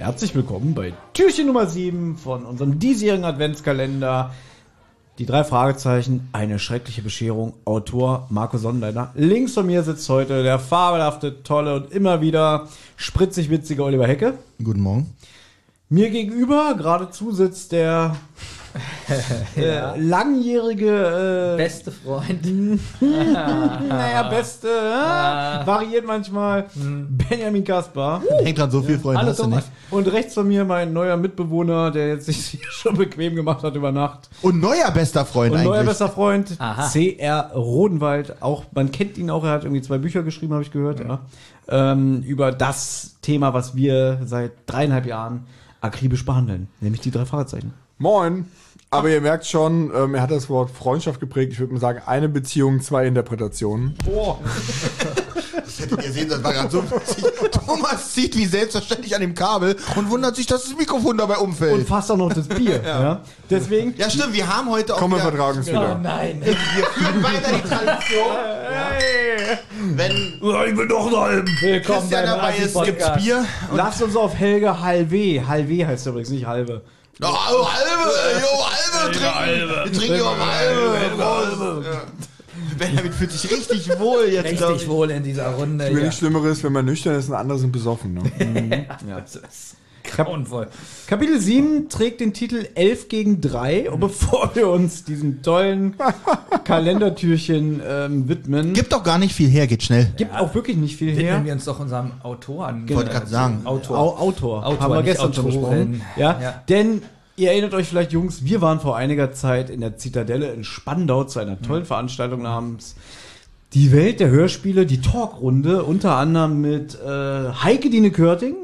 Herzlich willkommen bei Türchen Nummer 7 von unserem diesjährigen Adventskalender. Die drei Fragezeichen, eine schreckliche Bescherung, Autor Marco Sonnenleiter. Links von mir sitzt heute der fabelhafte, tolle und immer wieder spritzig witzige Oliver Hecke. Guten Morgen. Mir gegenüber geradezu sitzt der äh, langjährige äh, Beste Freund. naja, beste, äh, variiert manchmal. Benjamin Kaspar. Denkt dran, so viel Freunde Hallo, hast du Thomas. nicht. Und rechts von mir mein neuer Mitbewohner, der jetzt sich hier schon bequem gemacht hat über Nacht. Und neuer bester Freund Und eigentlich. neuer bester Freund, Aha. C.R. Rodenwald. Auch, man kennt ihn auch, er hat irgendwie zwei Bücher geschrieben, habe ich gehört, ja. Ähm, über das Thema, was wir seit dreieinhalb Jahren akribisch behandeln. Nämlich die drei Fragezeichen. Moin. Aber ihr merkt schon, ähm, er hat das Wort Freundschaft geprägt. Ich würde mal sagen, eine Beziehung, zwei Interpretationen. Das hättet ihr sehen, das war gerade so witzig. Thomas zieht wie selbstverständlich an dem Kabel und wundert sich, dass das Mikrofon dabei Und umfällt. fast auch noch das Bier. ja. Deswegen, Ja, stimmt, wir haben heute auch Komm, wir vertragen Oh wieder. nein. wir führen weiter die Tradition. Wenn ich will doch noch halben. Willkommen Christian dabei ist, gibt's. Bier. Lasst uns auf Helge Halve. Halve heißt übrigens, nicht halbe. Oh, halbe, jo, halbe, trinken. Wir trinken auf halbe. Ja. Benjamin fühlt sich richtig wohl jetzt. Richtig ich. wohl in dieser Runde. Mir Ja. nichts Schlimmeres, wenn man nüchtern ist und andere sind besoffen. Ne? Ja. Das ist grauenvoll. Kapitel 7 trägt den Titel 11 gegen 3. Und bevor wir uns diesem tollen Kalendertürchen ähm, widmen, Gibt doch gar nicht viel her, geht schnell. gibt auch wirklich nicht viel Widmen her. wir uns doch unserem Autoren. Wollte gerade sagen. Autor. Au Autor. Autor, Haben wir gestern schon Autorin. besprochen. Ja, Ja. Denn ihr erinnert euch vielleicht, Jungs, wir waren vor einiger Zeit in der Zitadelle in Spandau zu einer tollen Veranstaltung namens Die Welt der Hörspiele, die Talkrunde, unter anderem mit äh, Heike Dine Körting,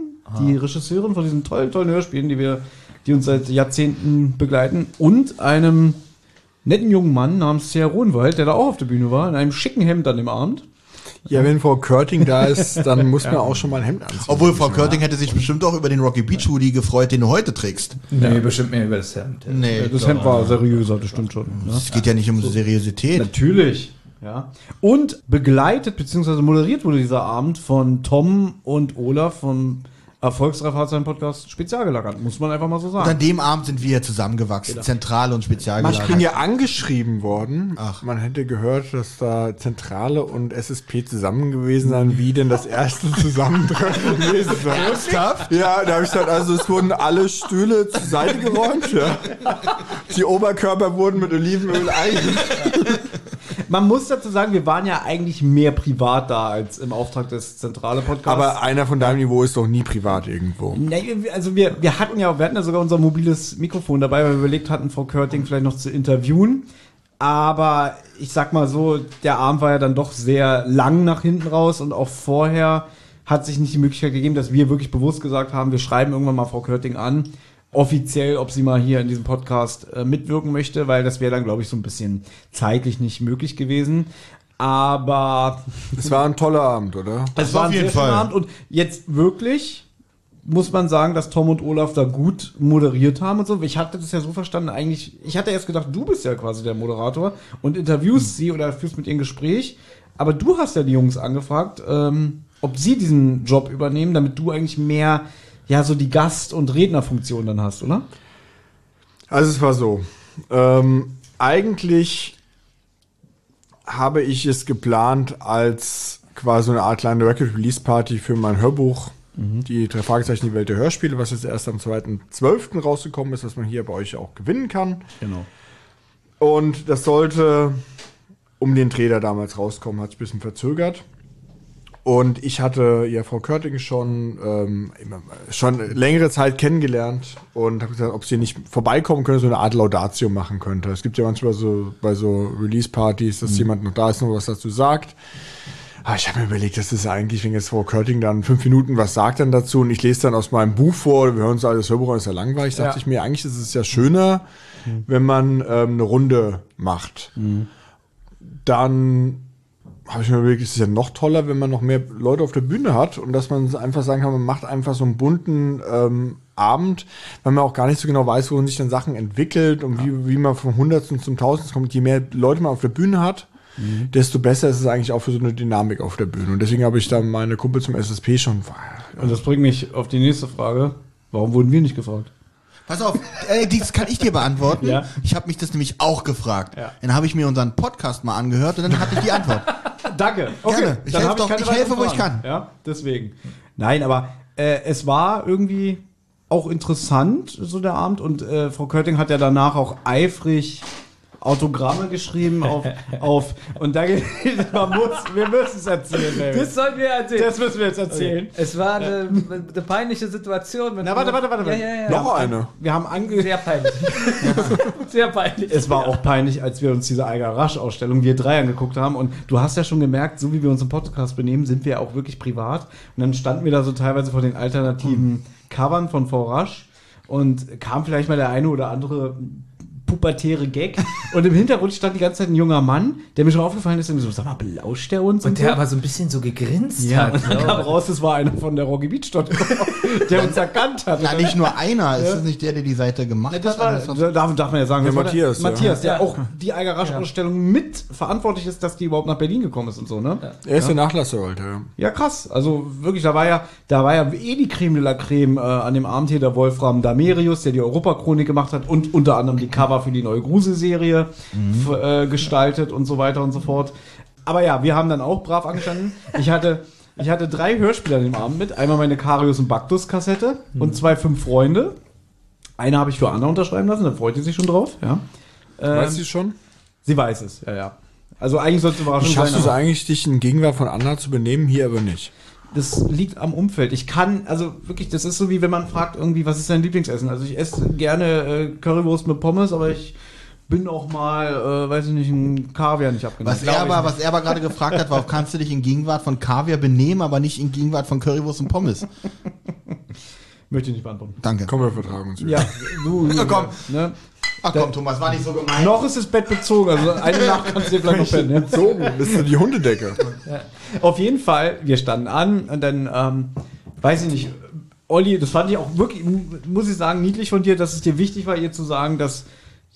die Regisseurin von diesen tollen, tollen Hörspielen, die wir, die uns seit Jahrzehnten begleiten, und einem netten jungen Mann namens Sarah Rohnwald, der da auch auf der Bühne war, in einem schicken Hemd an dem Abend. Ja, wenn Frau Körting da ist, dann muss man auch schon mal ein Hemd anziehen. Obwohl Frau Körting hätte sich bestimmt auch über den Rocky Beach Hoodie gefreut, den du heute trägst. Nee, bestimmt mehr über das Hemd. Nee, Das Hemd war seriöser, das stimmt schon. Ne? es geht ja nicht um Seriosität. Natürlich. Ja. Und begleitet bzw. moderiert wurde dieser Abend von Tom und Olaf vom Erfolgsreifahrzeichen-Podcast Spezialgelagert, muss man einfach mal so Und an sagen. dem Abend sind wir zusammengewachsen, Zentrale und Ich bin ja angeschrieben worden. Ach. Man hätte gehört, dass da Zentrale und SSP zusammen gewesen seien, wie denn das erste Zusammentreffen gewesen sei. Ernsthaft? Ja, da habe ich gesagt, also es wurden alle Stühle zur Seite geräumt. Ja. Die Oberkörper wurden mit Olivenöl eingeschmiert. Man muss dazu sagen, wir waren ja eigentlich mehr privat da als im Auftrag des Zentrale-Podcasts. Aber einer von deinem Niveau ist doch nie privat irgendwo. Also wir, wir hatten ja, wir hatten ja sogar unser mobiles Mikrofon dabei, weil wir überlegt hatten, Frau Körting vielleicht noch zu interviewen. Aber ich sag mal so, der Abend war ja dann doch sehr lang nach hinten raus und auch vorher hat sich nicht die Möglichkeit gegeben, dass wir wirklich bewusst gesagt haben, wir schreiben irgendwann mal Frau Körting an, offiziell, ob sie mal hier in diesem Podcast äh, mitwirken möchte, weil das wäre dann, glaube ich, so ein bisschen zeitlich nicht möglich gewesen. Aber Es war ein toller Abend, oder? es auf war ein jeden sehr Fall. Abend und jetzt wirklich muss man sagen, dass Tom und Olaf da gut moderiert haben und so. Ich hatte das ja so verstanden, eigentlich, ich hatte erst gedacht, du bist ja quasi der Moderator und interviewst sie oder führst mit ihr ein Gespräch, aber du hast ja die Jungs angefragt, ähm, ob sie diesen Job übernehmen, damit du eigentlich mehr, ja, so die Gast- und Rednerfunktion dann hast, oder? Also es war so. Ähm, eigentlich habe ich es geplant als quasi eine Art kleine Record-Release-Party für mein Hörbuch. Die drei Fragezeichen, die Welt der Hörspiele, was jetzt erst am 2.12. rausgekommen ist, was man hier bei euch auch gewinnen kann. Genau. Und das sollte um den Dreh, der damals rauskommen, hat sich ein bisschen verzögert. Und ich hatte ja Frau Körting schon, ähm, schon längere Zeit kennengelernt und habe gesagt, ob sie nicht vorbeikommen könnte, so eine Art Laudatio machen könnte. Es gibt ja manchmal so bei so Release-Partys, dass jemand noch da ist und was dazu sagt. Aber ich habe mir überlegt, das ist eigentlich, wenn jetzt Frau Körting dann fünf Minuten was sagt dann dazu und ich lese dann aus meinem Buch vor, wir hören uns alles Hörbuch ist ja langweilig, dachte Ja. ich mir, eigentlich ist es ja schöner, wenn man ähm, eine Runde macht. Dann habe ich mir überlegt, es ist ja noch toller, wenn man noch mehr Leute auf der Bühne hat und dass man einfach sagen kann, man macht einfach so einen bunten ähm, Abend, weil man auch gar nicht so genau weiß, wohin sich dann Sachen entwickelt und wie, wie man vom Hundertsten zum Tausendsten kommt. Je mehr Leute man auf der Bühne hat, desto besser ist es eigentlich auch für so eine Dynamik auf der Bühne. Und deswegen habe ich da meine Kumpel zum SSP schon. Und das bringt mich auf die nächste Frage. Warum wurden wir nicht gefragt? Pass auf, äh, das kann ich dir beantworten. Ja. Ich habe mich das nämlich auch gefragt. Ja. Dann habe ich mir unseren Podcast mal angehört und dann hatte ich die Antwort. Danke. Gerne. Ich helfe doch- keine ich helfe, wo ich kann. Ja, deswegen. Nein, aber äh, es war irgendwie auch interessant, so der Abend. Und äh, Frau Körting hat ja danach auch eifrig Autogramme geschrieben auf, auf und da geht- man muss, wir müssen es erzählen, Baby. Das sollen wir erzählen. Das müssen wir jetzt erzählen. Es war eine, eine peinliche Situation. Mit Na, warte, warte, warte. Ja, ja, ja. Noch eine. Wir haben ange Sehr peinlich. Sehr peinlich. Es war auch peinlich, als wir uns diese Eiger Rasch-Ausstellung, wir drei angeguckt haben. Und du hast ja schon gemerkt, so wie wir uns im Podcast benehmen, sind wir auch wirklich privat. Und dann standen wir da so teilweise vor den alternativen Covern von V Rasch und kam vielleicht mal der eine oder andere pubertäre Gag. Und im Hintergrund stand die ganze Zeit ein junger Mann, der mir schon aufgefallen ist, und so, sag mal, belauscht der uns? Und der so? aber so ein bisschen so gegrinst ja, hat. und dann kam raus, es war einer von der Rocky Beach dort, der uns erkannt hat. Na, nicht nur einer. Ist das nicht der, der die Seite gemacht Ja, das war, hat? da darf, darf man ja sagen, Der war Matthias, ja. Matthias, der Ja. auch die Eiger Rasch-Ausstellung mit verantwortlich ist, dass die überhaupt nach Berlin gekommen ist und so, ne? Ja. Er ist der Nachlasser, Alter. krass. Also wirklich, da war ja, da war ja eh die Creme de la Creme äh, an dem Abend hier der Wolfram Damerius, der die Europachronik gemacht hat und unter anderem die Cover für die neue Grusel-Serie f- äh, gestaltet und so weiter und so fort. Aber ja, wir haben dann auch brav angestanden. Ich hatte, ich hatte drei Hörspiele an dem Abend mit. Einmal meine Karius und Baktus-Kassette und zwei Fünf Freunde. Eine habe ich für Anna unterschreiben lassen, da freut sie sich schon drauf. Ja. Ähm, Weißt du schon? Sie weiß es, ja, ja. Also eigentlich sollte es überraschend Schaffst du es eigentlich, dich in Gegenwart von Anna zu benehmen, hier aber nicht? Das liegt am Umfeld. Ich kann, also wirklich, das ist so wie wenn man fragt irgendwie, was ist dein Lieblingsessen? Also ich esse gerne äh, Currywurst mit Pommes, aber ich bin auch mal, äh, weiß ich nicht, ein Kaviar nicht abgenommen. Was er, aber, was er aber gerade gefragt hat, war, kannst du dich in Gegenwart von Kaviar benehmen, aber nicht in Gegenwart von Currywurst und Pommes? Möchte ich nicht beantworten. Danke. Komm, wir vertragen uns wieder. Ja, du, Ja, komm. Ne? Ach komm, Thomas, war nicht so gemein. Noch ist das Bett bezogen, also eine Nacht kannst du dir vielleicht noch pennen. Ja? Bezogen, bist du die Hundedecke. Auf jeden Fall, wir standen an und dann, ähm, weiß ich nicht, Olli, das fand ich auch wirklich, muss ich sagen, niedlich von dir, dass es dir wichtig war, ihr zu sagen, dass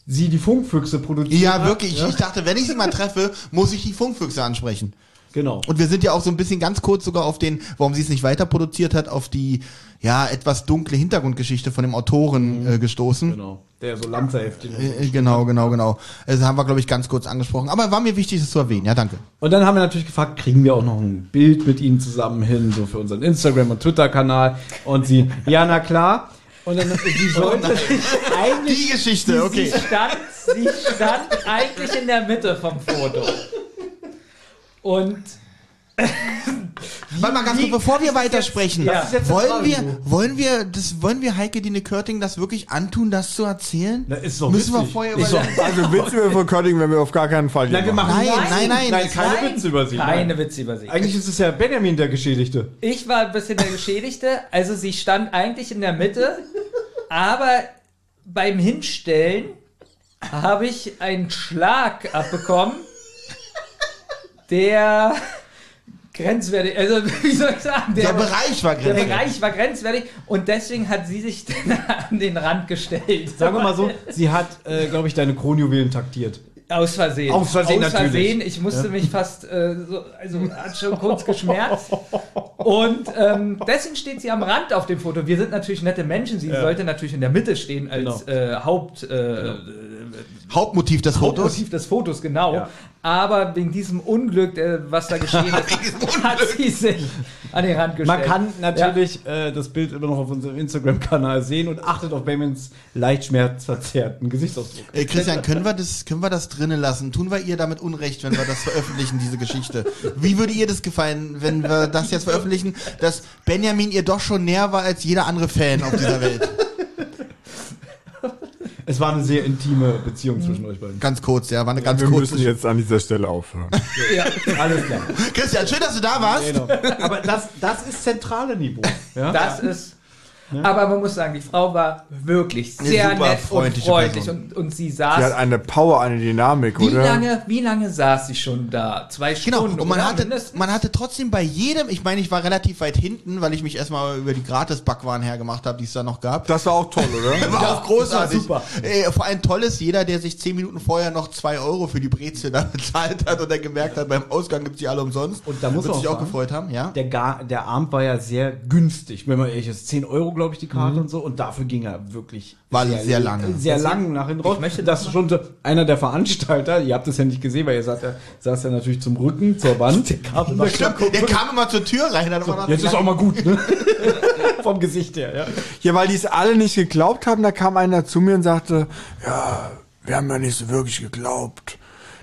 sie die Funkfüchse produziert Ja, hat. wirklich. Ich dachte, wenn ich sie mal treffe, muss ich die Funkfüchse ansprechen. Genau. Und wir sind ja auch so ein bisschen ganz kurz sogar auf den, warum sie es nicht weiter produziert hat, auf die, ja, etwas dunkle Hintergrundgeschichte von dem Autoren äh, gestoßen. Genau. Der so Lanzerheftchen. Äh, Genau, genau, genau. Das haben wir, glaube ich, ganz kurz angesprochen. Aber war mir wichtig, das zu erwähnen. Ja, danke. Und dann haben wir natürlich gefragt, kriegen wir auch noch ein Bild mit ihnen zusammen hin, so für unseren Instagram- und Twitter-Kanal. Und sie, ja, na klar. Und dann, sie sollte sich eigentlich, Die Geschichte, okay. Sie stand, sie stand eigentlich in der Mitte vom Foto. Und Warte mal ganz kurz, bevor wir weitersprechen. Ja. Wollen wir, wollen wir, das, wollen wir Heike Dine Körting das wirklich antun, das zu erzählen? Na, ist doch Müssen wir witzig. vorher Ist überlegen. Also Witze wir von Körting, wenn wir auf gar keinen Fall Nein, wir machen Nein, nein, nein, nein, keine Nein, Witze über sie. keine Nein. Witze über sie. Eigentlich ist es ja Benjamin der Geschädigte. Ich war ein bisschen der Geschädigte. Also sie stand eigentlich in der Mitte, aber beim Hinstellen habe ich einen Schlag abbekommen, der grenzwertig, also wie soll ich sagen, Der Bereich war der grenzwertig. Bereich war grenzwertig und deswegen hat sie sich dann an den Rand gestellt. Sagen wir mal so, sie hat, äh, glaube ich, deine Kronjuwelen taktiert. Aus Versehen. Aus Versehen Aus Versehen. natürlich. Ich musste mich fast, äh, so, also hat schon kurz geschmerzt. Und ähm, deswegen steht sie am Rand auf dem Foto. Wir sind natürlich nette Menschen. Sie sollte natürlich in der Mitte stehen als Genau. äh, Haupt, äh, Hauptmotiv des Fotos. Hauptmotiv des Fotos, genau. Ja. Aber wegen diesem Unglück, was da geschehen ist, hat sie sich an den Rand gestellt. Man kann natürlich äh, das Bild immer noch auf unserem Instagram-Kanal sehen und achtet auf Benjamins leicht schmerzverzerrten Gesichtsausdruck. Äh, Christian, können wir das, können wir das drinnen lassen? Tun wir ihr damit Unrecht, wenn wir das veröffentlichen, diese Geschichte? Wie würde ihr das gefallen, wenn wir das jetzt veröffentlichen, dass Benjamin ihr doch schon näher war als jeder andere Fan auf dieser Welt? Es war eine sehr intime Beziehung zwischen euch beiden. Ganz kurz, ja, war eine ganz Wir kurze. müssen jetzt an dieser Stelle aufhören. Alles klar. Christian, schön, dass du da warst. Genau. Aber das, das ist zentrale Niveau. Ja? Das ist. Aber man muss sagen, die Frau war wirklich sehr super nett und freundlich und, und sie Sie hat saß. eine Power, eine Dynamik, Wie oder? lange, wie lange saß sie schon da? Zwei Genau, Stunden. und man hatte, Mindestens. man hatte trotzdem bei jedem, ich meine, ich war relativ weit hinten, weil ich mich erstmal über die Gratis-Backwaren hergemacht habe, die es da noch gab. Das war auch toll, oder? War auch großartig. das war Äh, vor allem toll ist, jeder, der sich zehn Minuten vorher noch zwei Euro für die Brezel da bezahlt hat und dann gemerkt hat, beim Ausgang gibt's die alle umsonst. Und da muss wird man sich auch auch gefreut haben, ja? Der, Ga der Abend war ja sehr günstig, wenn man ehrlich ist. 10 Euro, glaube ich, die Karte und so. Und dafür ging er wirklich War sehr lange. Sehr lang nach hinten raus. Ich möchte das schon so- einer der Veranstalter, ihr habt es ja nicht gesehen, weil ihr saß ja, saß ja natürlich zum Rücken zur Wand. Der Karte nach Stimmt, der kam immer zur Tür rein. Hat immer noch Jetzt ist auch mal gut, ne? Vom Gesicht her, ja. Ja, weil die es alle nicht geglaubt haben, da kam einer zu mir und sagte, ja, wir haben ja nicht so wirklich geglaubt,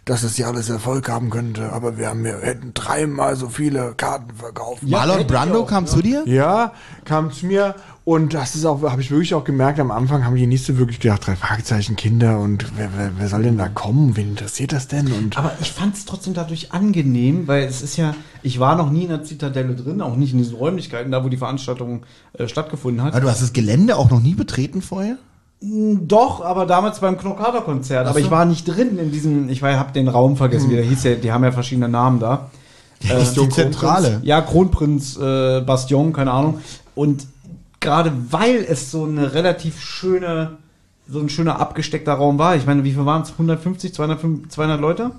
dass das hier alles Erfolg haben könnte, aber wir haben wir hätten dreimal so viele Karten verkauft. Marlon Brando kam zu dir? Ja, kam zu mir und das ist auch, habe ich wirklich auch gemerkt, am Anfang haben die nicht so wirklich gedacht, drei Fragezeichen Kinder und wer, wer, wer soll denn da kommen? Wen interessiert das denn? Und Aber ich fand es trotzdem dadurch angenehm, weil es ist ja, ich war noch nie in der Zitadelle drin, auch nicht in diesen Räumlichkeiten, da wo die Veranstaltung äh, stattgefunden hat. Ah, du hast das Gelände auch noch nie betreten vorher? Doch, aber damals beim Knockader-Konzert. Aber ich war nicht drin in diesem, ich war, hab den Raum vergessen, wie der hieß ja, die haben ja verschiedene Namen da. Das ist die Zentrale. Ja, Kronprinz äh, Bastion, keine Ahnung. Und gerade weil es so eine relativ schöne, so ein schöner abgesteckter Raum war, ich meine, wie viel waren es? 150, 200, 200 Leute?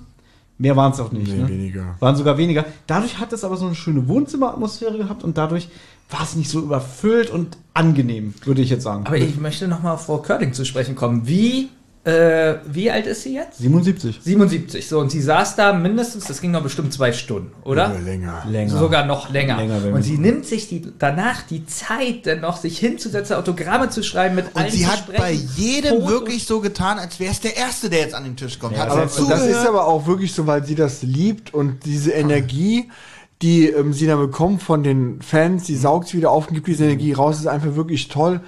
Mehr waren es auch nicht. Nee, ne? weniger. Waren sogar weniger. Dadurch hat es aber so eine schöne Wohnzimmeratmosphäre gehabt und dadurch war es nicht so überfüllt und angenehm, würde ich jetzt sagen. Aber ich möchte noch mal auf Frau Körting zu sprechen kommen. Wie, äh, wie alt ist sie jetzt? 77. 77. So, und sie saß da mindestens, das ging noch bestimmt zwei Stunden, oder? Oder länger. Länger. Sogar noch länger. Länger, wenn und sie nimmt sich die, danach die Zeit, dann noch sich hinzusetzen, Autogramme zu schreiben, mit allen Und sie hat sprechen, bei jedem Fotos. wirklich so getan, als wäre es der Erste, der jetzt an den Tisch kommt. hat Aber das ist aber auch wirklich so, weil sie das liebt und diese Energie, die ähm, sie dann bekommt von den Fans, die saugt sie wieder auf und gibt diese Energie raus, ist einfach wirklich toll.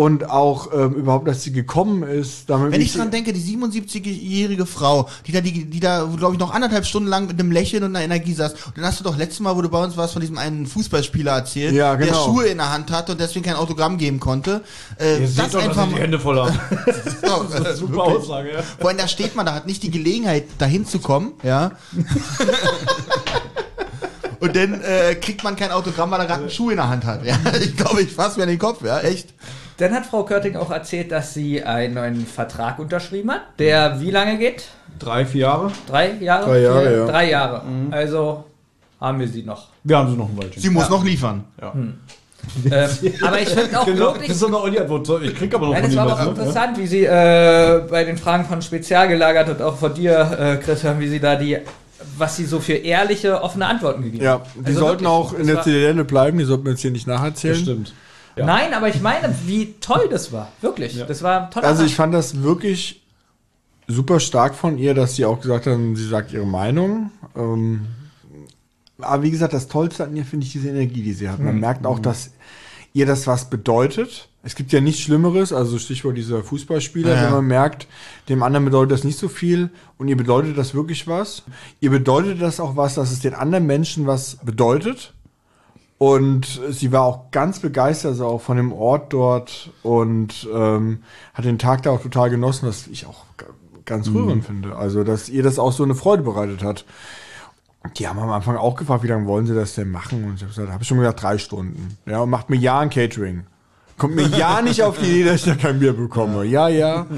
Und auch ähm, überhaupt, dass sie gekommen ist. Damit Wenn ich dran denke, die 77-jährige Frau, die da, die, die da, glaube ich, noch anderthalb Stunden lang mit einem Lächeln und einer Energie saß. Und dann hast du doch letztes Mal, wo du bei uns warst, von diesem einen Fußballspieler erzählt, Ja, der genau. Schuhe in der Hand hatte und deswegen kein Autogramm geben konnte. Äh, das einfach mal. Hände voll haben. Doch, äh, Super wirklich. Aussage, ja. Vor allem, da steht man, da hat nicht die Gelegenheit, dahin zu kommen, ja. Und dann äh, kriegt man kein Autogramm, weil er gerade einen Schuh in der Hand hat. Ja, ich glaube, ich fasse mir an den Kopf, ja, echt. Dann hat Frau Körting auch erzählt, dass sie einen neuen Vertrag unterschrieben hat, der wie lange geht? Drei, vier Jahre. Drei Jahre? Drei Jahre, Vier? ja. Drei Jahre. Also haben wir sie noch. Wir haben sie noch ein Weilchen. Sie muss noch liefern. Ähm, aber ich finde auch Genau, wirklich. das ist so eine Olli-Antwort. Ich krieg aber noch Nein, das war aber auch ne? interessant, wie sie äh, bei den Fragen von Spezial gelagert und auch von dir, äh, Christian, wie sie da die, was sie so für ehrliche, offene Antworten gegeben Ja, haben. die Also sollten wirklich, auch in der Zitadelle bleiben, die sollten wir jetzt hier nicht nacherzählen. Das stimmt. Ja. Nein, aber ich meine, wie toll das war. Wirklich. Ja. Das war toller Also ich fand das wirklich super stark von ihr, dass sie auch gesagt haben, sie sagt ihre Meinung. Ähm, aber wie gesagt, das Tollste an ihr finde ich diese Energie, die sie hat. Man merkt auch, dass ihr das was bedeutet. Es gibt ja nichts Schlimmeres, also Stichwort dieser Fußballspieler, Ja. wenn man merkt, dem anderen bedeutet das nicht so viel und ihr bedeutet das wirklich was. Ihr bedeutet das auch was, dass es den anderen Menschen was bedeutet. Und sie war auch ganz begeistert also auch von dem Ort dort und ähm, hat den Tag da auch total genossen, was ich auch ganz rührend finde. Also, dass ihr das auch so eine Freude bereitet hat. Die haben am Anfang auch gefragt, wie lange wollen sie das denn machen? Und ich habe gesagt, habe ich schon gesagt, drei Stunden. Ja, und macht mir ja ein Catering. Kommt mir ja nicht auf die Idee, dass ich da kein Bier bekomme. Ja, ja.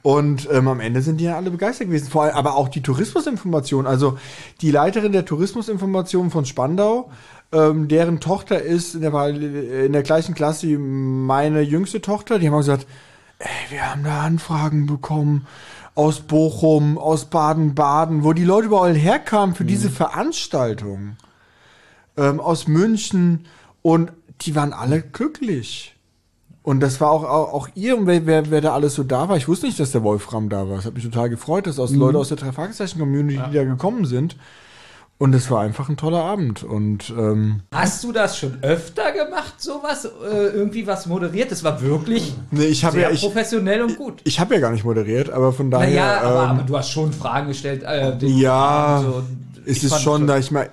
Und ähm, am Ende sind die ja alle begeistert gewesen. Vor allem aber auch die Tourismusinformation. Also die Leiterin der Tourismusinformation von Spandau, ähm, deren Tochter ist in der, in der gleichen Klasse wie meine jüngste Tochter. Die haben auch gesagt, ey, wir haben da Anfragen bekommen aus Bochum, aus Baden-Baden, wo die Leute überall herkamen für diese Veranstaltung. Ähm, aus München und die waren alle glücklich. Und das war auch, auch, auch ihr, und wer, wer, wer da alles so da war. Ich wusste nicht, dass der Wolfram da war. Es hat mich total gefreut, dass aus Leute aus der drei Fragezeichen-Community, die da gekommen sind. Und es war einfach ein toller Abend. Und ähm, Hast du das schon öfter gemacht, sowas? Äh, irgendwie was moderiert? Das war wirklich nee, ich sehr ja, ich, professionell und gut. ich habe ja gar nicht moderiert, aber von daher. Naja, aber, ähm, aber du hast schon Fragen gestellt. Äh, Ja, so. es Ich ist fand schon, da ich mal.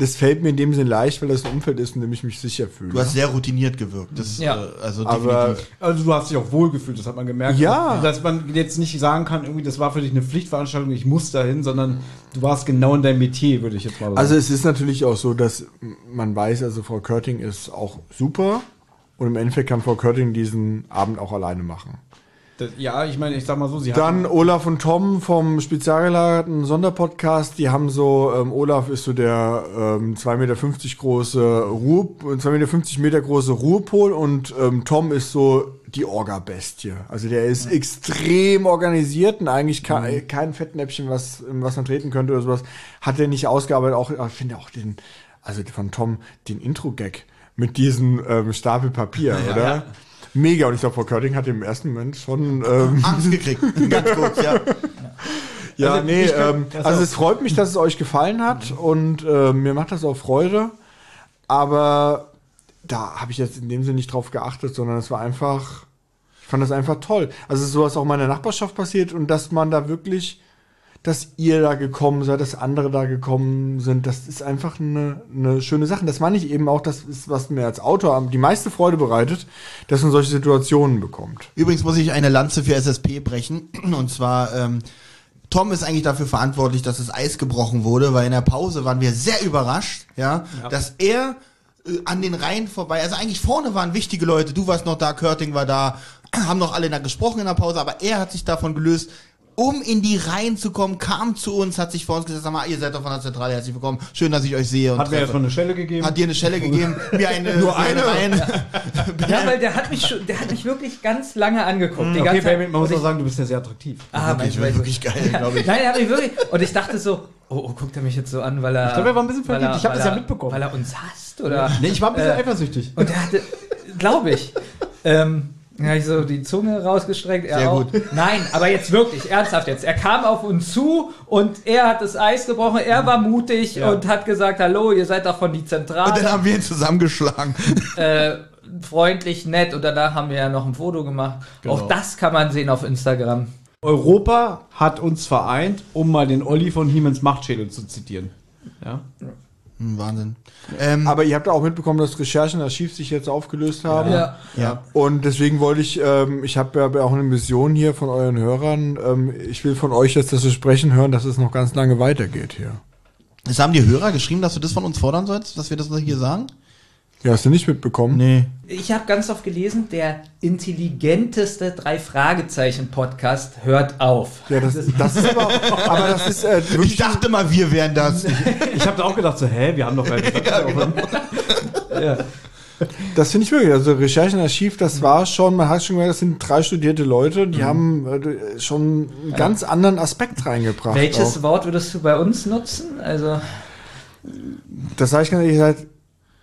Das fällt mir in dem Sinn leicht, weil das ein Umfeld ist, in dem ich mich sicher fühle. Du hast sehr routiniert gewirkt. Das, Ja. äh, also aber. Also du hast dich auch wohlgefühlt, das hat man gemerkt. Ja. Dass man jetzt nicht sagen kann, irgendwie, das war für dich eine Pflichtveranstaltung, ich muss dahin, sondern du warst genau in deinem Metier, würde ich jetzt mal sagen. Also es ist natürlich auch so, dass man weiß, also Frau Körting ist auch super und im Endeffekt kann Frau Körting diesen Abend auch alleine machen. Das, ja, ich meine, ich sag mal so, sie Dann Olaf und Tom vom spezialgelagerten Sonderpodcast, die haben so, ähm, Olaf ist so der ähm, 2,50 Meter große Ruhe, 2,50 Meter, Meter große Ruhepol und ähm, Tom ist so die Orga-Bestie. Also der ist extrem organisiert und eigentlich kein, kein Fettnäpfchen, was, was man treten könnte oder sowas, hat er nicht ausgearbeitet. Auch, ich finde auch den, also von Tom, den Intro-Gag mit diesem ähm, Stapel Papier, oder? Mega. Und ich glaube, Frau Körting hat im ersten Moment schon ähm, Angst gekriegt. Ganz kurz, ja. ja, Also nee, kann- ähm, also es freut mich, dass es euch gefallen hat und äh, mir macht das auch Freude. Aber da habe ich jetzt in dem Sinne nicht drauf geachtet, sondern es war einfach, ich fand das einfach toll. Also sowas auch in meiner Nachbarschaft passiert und dass man da wirklich, dass ihr da gekommen seid, dass andere da gekommen sind, das ist einfach eine, eine schöne Sache. Das meine ich eben auch, das ist, was mir als Autor am- die meiste Freude bereitet, dass man solche Situationen bekommt. Übrigens muss ich eine Lanze für SSP brechen. Und zwar, ähm, Tom ist eigentlich dafür verantwortlich, dass das Eis gebrochen wurde, weil in der Pause waren wir sehr überrascht, ja, dass er äh, an den Reihen vorbei, also eigentlich vorne waren wichtige Leute, du warst noch da, Körting war da, haben noch alle da gesprochen in der Pause, aber er hat sich davon gelöst, um in die Reihen zu kommen, kam zu uns, hat sich vor uns gesetzt, sag mal, ihr seid doch von der Zentrale, herzlich willkommen, schön, dass ich euch sehe und hat mir erstmal eine Schelle gegeben. Hat dir eine Schelle gegeben, wie eine, Nur eine Reihen. Ja, weil der hat mich schon, der hat mich wirklich ganz lange angeguckt. die okay, ganze Zeit. Man muss auch ich- sagen, du bist ja sehr attraktiv. Ah, Wirklich, mein, wirklich geil, glaube ich. Nein, er hat mich wirklich. Und ich dachte so, oh, oh, guckt er mich jetzt so an, weil er. Ich glaube, er war ein bisschen verliebt. er- Ich hab weil das ja mitbekommen. Weil er uns hasst, oder? Nee, ich war ein bisschen Äh, eifersüchtig. Und er hatte, glaube ich, ähm, ja, ich so die Zunge rausgestreckt. Er Sehr auch. gut. Nein, aber jetzt wirklich, ernsthaft jetzt. Er kam auf uns zu und er hat das Eis gebrochen. Er war mutig Ja. und hat gesagt, hallo, ihr seid doch von die Und dann Zentrale. haben wir ihn zusammengeschlagen. Äh, freundlich, nett. Und danach haben wir ja noch ein Foto gemacht. Genau. Auch das kann man sehen auf Instagram. Europa hat uns vereint, um mal den Olli von Hiemens Machtschädel zu zitieren. Ja. Hm, Wahnsinn. Ähm, Aber ihr habt auch mitbekommen, dass Recherchen und Archiv sich jetzt aufgelöst haben. Ja. ja. Und deswegen wollte ich, ähm, ich habe ja auch eine Mission hier von euren Hörern. Ähm, ich will von euch jetzt das Versprechen hören, dass es noch ganz lange weitergeht hier. Es haben die Hörer geschrieben, dass du das von uns fordern sollst, dass wir das hier sagen? Ja, hast du nicht mitbekommen? Nee. Ich habe ganz oft gelesen, der intelligenteste Drei-Fragezeichen-Podcast hört auf. Ja, das, das ist aber, aber das ist äh, Ich dachte mal, wir wären das. Ich habe da auch gedacht, so, hä, wir haben doch gar nicht. Ja, genau. ja. Das finde ich wirklich. Also Recherchen und Archiv, das war schon, man hat schon gemerkt, das sind drei studierte Leute, die haben äh, schon einen ganz anderen Aspekt reingebracht. Welches auch. Wort würdest du bei uns nutzen? Also, Das sage ich ganz ehrlich, ihr seid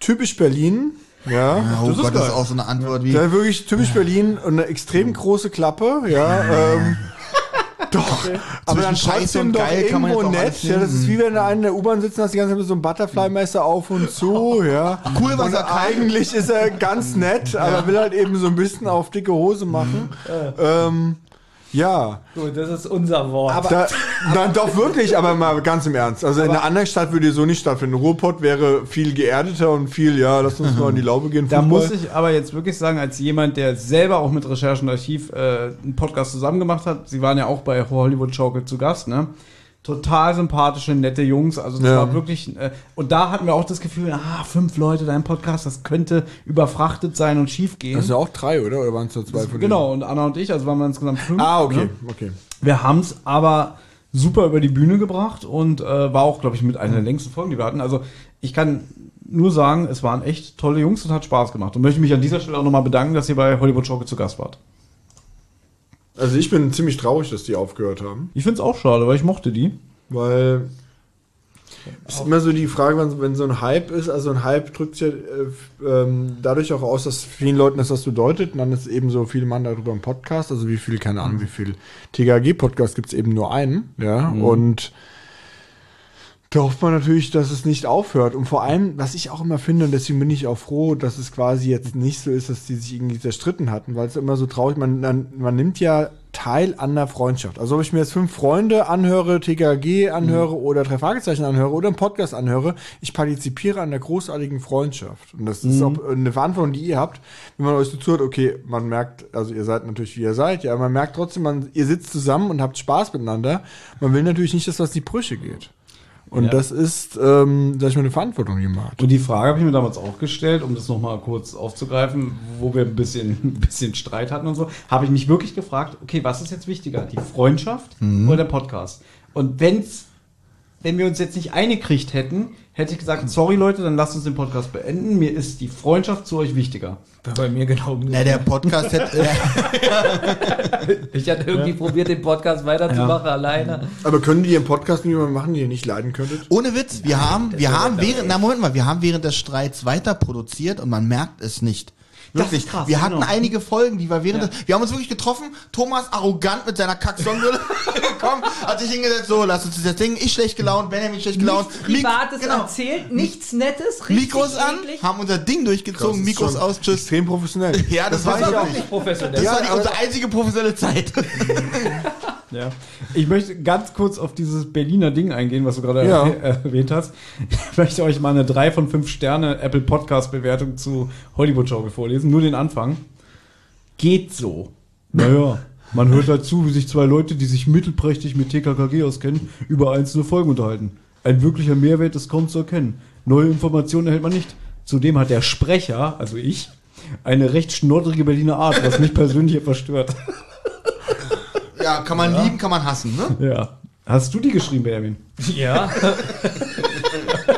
typisch Berlin. Ja. Oh Das ist Gott, das ist auch so eine Antwort wie. Ja, wirklich typisch Berlin und eine extrem große Klappe, ja. Ähm, doch, aber dann trotzdem und doch geil kann man irgendwo jetzt auch nett. Ja, das ist wie wenn du einen in der U-Bahn sitzt und hast die ganze Zeit mit so einem Butterfly-Messer auf und zu, ja. Cool, was und er kann. eigentlich ist er ganz nett, aber will halt eben so ein bisschen auf dicke Hose machen. Ähm, ja. gut, das ist unser Wort. Da, nein, doch wirklich, aber mal ganz im Ernst. Also in einer anderen Stadt würde so nicht stattfinden. Ruhrpott wäre viel geerdeter und viel, ja, lass uns mal in die Laube gehen. Da Fußball. muss ich aber jetzt wirklich sagen, als jemand, der selber auch mit Recherchen und Archiv äh, einen Podcast zusammen gemacht hat, sie waren ja auch bei Hollywood Schaukel zu Gast, ne? Total sympathische, nette Jungs. Also das Ja. war wirklich. Äh, und da hatten wir auch das Gefühl, ah, fünf Leute da im Podcast, das könnte überfrachtet sein und schief gehen. Das sind ja auch drei, oder? Oder waren es nur zwei von denen? genau, und Anna und ich, also waren wir insgesamt fünf. Ah, okay, Ne? okay. Wir haben es aber super über die Bühne gebracht und äh, war auch, glaube ich, mit einer der längsten Folgen, die wir hatten. Also ich kann nur sagen, es waren echt tolle Jungs und hat Spaß gemacht. Und möchte mich an dieser Stelle auch nochmal bedanken, dass ihr bei Hollywood Schaukel zu Gast wart. Also ich bin ziemlich traurig, dass die aufgehört haben, Ich finde es auch schade, weil ich mochte die. weil es ist immer so die Frage, wenn, wenn so ein Hype ist, also ein Hype drückt ja äh, ähm, dadurch auch aus, dass vielen Leuten das was bedeutet. Und dann ist eben so viele Mann darüber im Podcast, also wie viel, keine Ahnung, wie viel TKG-Podcast gibt es eben nur einen, ja, und da hofft man natürlich, dass es nicht aufhört. Und vor allem, was ich auch immer finde, und deswegen bin ich auch froh, dass es quasi jetzt nicht so ist, dass die sich irgendwie zerstritten hatten, weil es immer so traurig, man, man, man nimmt ja teil an der Freundschaft. Also ob ich mir jetzt fünf Freunde anhöre, TKG anhöre oder drei Fragezeichen anhöre oder einen Podcast anhöre, ich partizipiere an der großartigen Freundschaft. Und das ist auch eine Verantwortung, die ihr habt, wenn man euch so zuhört, okay, man merkt, also ihr seid natürlich wie ihr seid, ja, man merkt trotzdem, man, ihr sitzt zusammen und habt Spaß miteinander. Man will natürlich nicht, dass was in die Brüche geht. Und Ja. das ist, ähm, sag ich mal, eine Verantwortung, die man hat. Und die Frage habe ich mir damals auch gestellt, um das nochmal kurz aufzugreifen, wo wir ein bisschen, ein bisschen Streit hatten und so, habe ich mich wirklich gefragt, okay, was ist jetzt wichtiger, die Freundschaft oder der Podcast? Und wenn's, wenn wir uns jetzt nicht eingekriegt hätten, hätte ich gesagt, sorry Leute, dann lasst uns den Podcast beenden. Mir ist die Freundschaft zu euch wichtiger. War bei mir genau Na, der Podcast hätte. Äh, Ich hatte irgendwie probiert, den Podcast weiterzumachen alleine. Aber können die ihren Podcast nicht mal machen, die ihr nicht leiden könntet? ohne Witz, wir haben, wir haben während, na Moment mal, wir haben während des Streits weiter produziert und man merkt es nicht. Das Wirklich. ist krass, wir hatten genau. einige Folgen, die wir während Ja. des, wir haben uns wirklich getroffen, Thomas arrogant mit seiner Kacksonnenbrille gekommen, hat sich hingesetzt, so, lass uns das Ding, ich schlecht gelaunt, Benjamin schlecht gelaunt. Nichts Privates genau. erzählt, nichts Nettes, richtig Mikros an, eklig. haben unser Ding durchgezogen, Mikros aus, tschüss. Extrem professionell. Ja, das, war Das ich war auch. wirklich professionell. Das Ja, war die, unsere einzige professionelle Zeit. Ja. Ich möchte ganz kurz auf dieses Berliner Ding eingehen, was du gerade Ja. erwäh- erwähnt hast. Ich möchte euch mal eine 3 von 5 Sterne Apple Podcast Bewertung zu Hollywood Show vorlesen. Nur den Anfang. Geht so. Naja, man hört dazu, wie sich zwei Leute, die sich mittelprächtig mit TKKG auskennen, über einzelne Folgen unterhalten. Ein wirklicher Mehrwert ist kaum zu erkennen. Neue Informationen erhält man nicht. Zudem hat der Sprecher, also ich, eine recht schnoddrige Berliner Art, was mich persönlich etwas stört. Ja, kann man lieben, kann man hassen, ne? Ja. Hast du die geschrieben, Benjamin? Ja.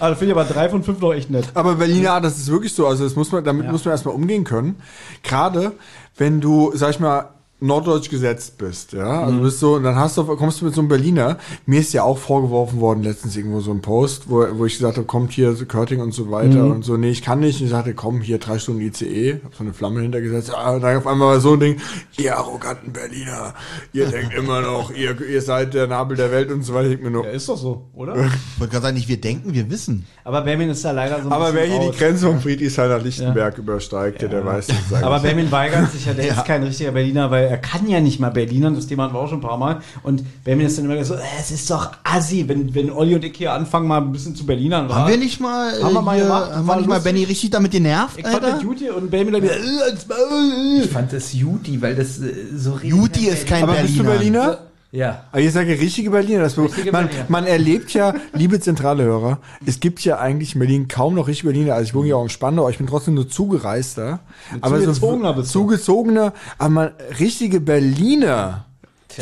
Da finde ich aber drei von fünf noch echt nett. Aber Berliner das ist wirklich so. Also das muss man, damit Ja. muss man erstmal umgehen können. Gerade wenn du, sag ich mal, norddeutsch gesetzt bist, ja. Also du bist so, und dann hast du, kommst du mit so einem Berliner. Mir ist ja auch vorgeworfen worden, letztens irgendwo so ein Post, wo, wo ich gesagt habe, kommt hier so Körting und so weiter und so, nee, ich kann nicht. Und ich sagte, komm, hier drei Stunden ICE, hab so eine Flamme hintergesetzt, ah, und dann auf einmal war so ein Ding, ihr arroganten Berliner, ihr denkt immer noch, ihr, ihr seid der Nabel der Welt und so weiter. Ich mir nur, Ja, ist doch so, oder? Ich wollte gerade sagen, nicht wir denken, wir wissen. aber Benjamin ist da leider so ein aber wer hier raus. die Grenze vom Friedrichshainer Lichtenberg übersteigt, der, der weiß nicht. Aber. Benjamin weigert sich ja, der ist kein richtiger Berliner, weil er kann ja nicht mal Berlinern, das Thema hatten wir auch schon ein paar Mal. Und Benjamin ist dann immer so, äh, es ist doch assi, wenn, wenn Olli und ich hier anfangen, mal ein bisschen zu Berlinern. Haben wir nicht mal, Haben wir äh, mal hier, gemacht, haben war wir nicht mal. Benny richtig damit genervt, Ich fand das Alter? hier und Benjamin dann wieder, äh, Maul. Ich fand das Juti, weil das äh, so richtig- Juti ist kein Aber Berliner. bist du Berliner? Ja. Aber seid ja richtige Berliner. Das Richtige man, Berliner. man erlebt ja, liebe zentrale Hörer, es gibt ja eigentlich in Berlin kaum noch richtige Berliner. Also ich wohne ja auch in Spandau, aber ich bin trotzdem nur zugereister. Aber zugezogener bist du. zugezogener, aber man, richtige Berliner,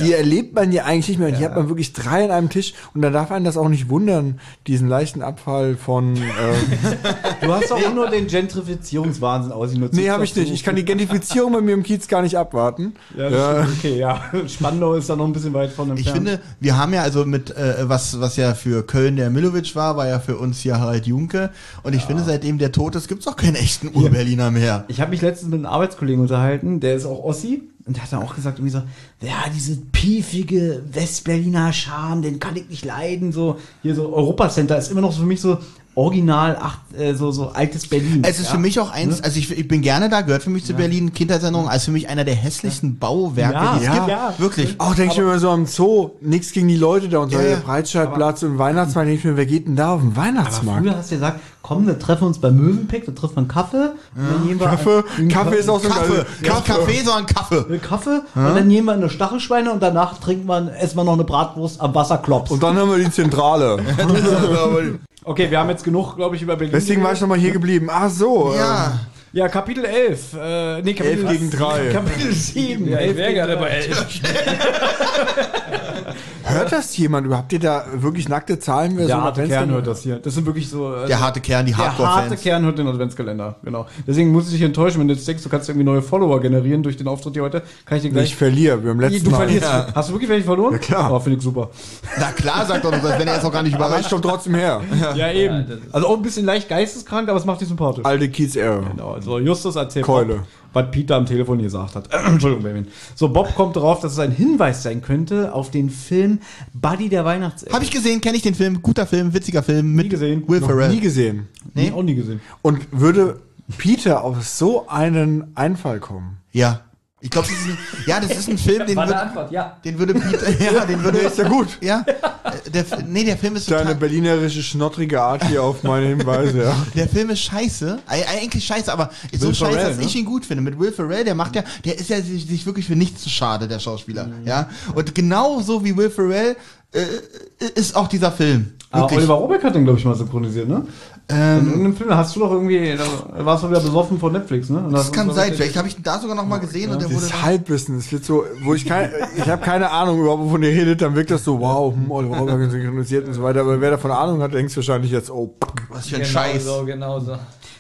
die erlebt man ja eigentlich nicht mehr. Und hier hat man wirklich drei an einem Tisch. Und da darf einen das auch nicht wundern, diesen leichten Abfall von... Ähm, Du hast doch nur den Gentrifizierungswahnsinn ausgenutzt. nee, habe ich nicht. Ich kann die Gentrifizierung bei mir im Kiez gar nicht abwarten. Ja, das stimmt. okay, ja. Spandau ist da noch ein bisschen weit von entfernt. Ich finde, wir haben ja also mit, äh, was, was ja für Köln der Milovic war, war ja für uns hier Harald Junke. Und ich finde, seitdem der tot ist, gibt's auch keinen echten Ur-Berliner mehr. Ich habe mich letztens mit einem Arbeitskollegen unterhalten, der ist auch Ossi. Und hat dann auch gesagt, irgendwie so, ja, diese piefige Westberliner Charme, den kann ich nicht leiden. So, hier so Europacenter ist immer noch so für mich so original, acht, äh, so, so altes Berlin. Es ist ja? für mich auch eins, also ich, ich bin gerne da, gehört für mich zu Berlin, Kindheitserinnerung, als für mich einer der hässlichsten Bauwerke, Ja, die es ja, gibt. ja. Wirklich. Auch denke ich mir immer so am Zoo, nichts gegen die Leute da und so, Ja, der ja. Breitscheidplatz und Weihnachtsmarkt, denke ich mir, wer geht denn da auf den Aber Weihnachtsmarkt? früher hast du gesagt, komm, wir treffen uns bei Möwenpick, da trifft man Kaffee. Wir Kaffee, einen Kaffee ist auch so Kaffee. geil. Nicht Kaffee, sondern Kaffee. Einen Kaffee und dann nehmen wir eine Stachelschweine und danach trinken wir, essen wir noch eine Bratwurst am Wasserklops. Und dann haben wir die Zentrale. okay, wir haben jetzt genug, glaube ich, über Berlin. Deswegen war ich nochmal hier geblieben. Ach so. ja. Ja, Kapitel 11. Äh, nee, Kapitel 11 gegen 3. Kapitel 7. Ja, ich wäre drei. bei elf. Hört das jemand überhaupt? Habt ihr da wirklich nackte Zahlen? Der so harte Kern hört das hier. Das sind wirklich so. äh, Der harte Kern, die der harte Hardcore-Fans. Kern hört den Adventskalender, genau. Deswegen muss ich dich enttäuschen, wenn du jetzt denkst, du kannst irgendwie neue Follower generieren durch den Auftritt hier heute. Kann ich dir gleich. Ich verliere, wir haben letztes du Mal. verlierst. Hast du wirklich welche verloren? Ja, klar. Oh, finde ich super. Na klar, sagt doch, als wenn er jetzt auch gar nicht Aber ich überrascht. komme trotzdem her. Ja, eben. das also auch ein bisschen leicht geisteskrank, aber es macht dich sympathisch. Alte Kiez Air. Genau, also Justus erzählt Keule. Bob, was Peter am Telefon gesagt hat. Entschuldigung, Benjamin. So, Bob kommt darauf, dass es ein Hinweis sein könnte auf den Film Buddy der Weihnachtself. Habe ich gesehen, kenne ich den Film, guter Film, witziger Film mit Nie gesehen. Will Noch Ferrell. nie gesehen. nee? auch nie gesehen. Und würde Peter auf so einen Einfall kommen? Ja. Ich glaube, das ist ein, ja, das ist ein Film, den würde, Antwort, ja. den würde Peter, ja, den würde, ist ja gut. ja, äh, der, nee, der Film ist Deine berlinerische, schnottrige Art hier auf meine Hinweise, ja. der Film ist scheiße, Eig- eigentlich scheiße, aber so Will scheiße, Ferrell, dass ne? ich ihn gut finde. Mit Will Ferrell, der macht ja, der ist ja sich, sich wirklich für nichts zu schade, der Schauspieler, ja. Und genau so wie Will Ferrell ist auch dieser Film. Ah, Wirklich. Oliver Robeck hat den, glaube ich, mal synchronisiert, ne? In ähm, irgendeinem Film, hast du doch irgendwie, da warst du wieder besoffen von Netflix, ne? Und das hast kann sein. Vielleicht habe ich ihn da sogar noch mal gesehen und der wurde. Das Halbwissen, es wird so, wo ich kein, ich habe keine Ahnung überhaupt, wovon ihr redet, dann wirkt das so, wow, hm, Oliver Rohrbeck synchronisiert und so weiter, aber wer davon Ahnung hat, denkt wahrscheinlich jetzt, oh, Was für ein Genau Scheiß. so, genau so.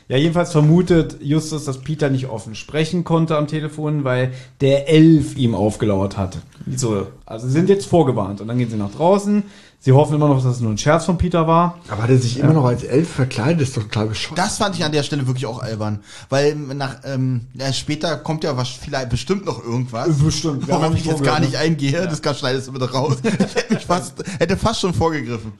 Ja, jedenfalls vermutet Justus, dass Peter nicht offen sprechen konnte am Telefon, weil der Elf ihm aufgelauert hat. So, also sie sind jetzt vorgewarnt und dann gehen sie nach draußen. Sie hoffen immer noch, dass es nur ein Scherz von Peter war. aber hat er sich immer noch als Elf verkleidet, ist doch total bescheuert. Das fand ich an der Stelle wirklich auch albern. Weil nach, ähm, ja, später kommt ja was, vielleicht bestimmt noch irgendwas. Bestimmt, wir haben Worauf ich jetzt gar nicht eingehe, das kann schneidest du bitte raus. Ich hätte mich fast, hätte fast schon vorgegriffen.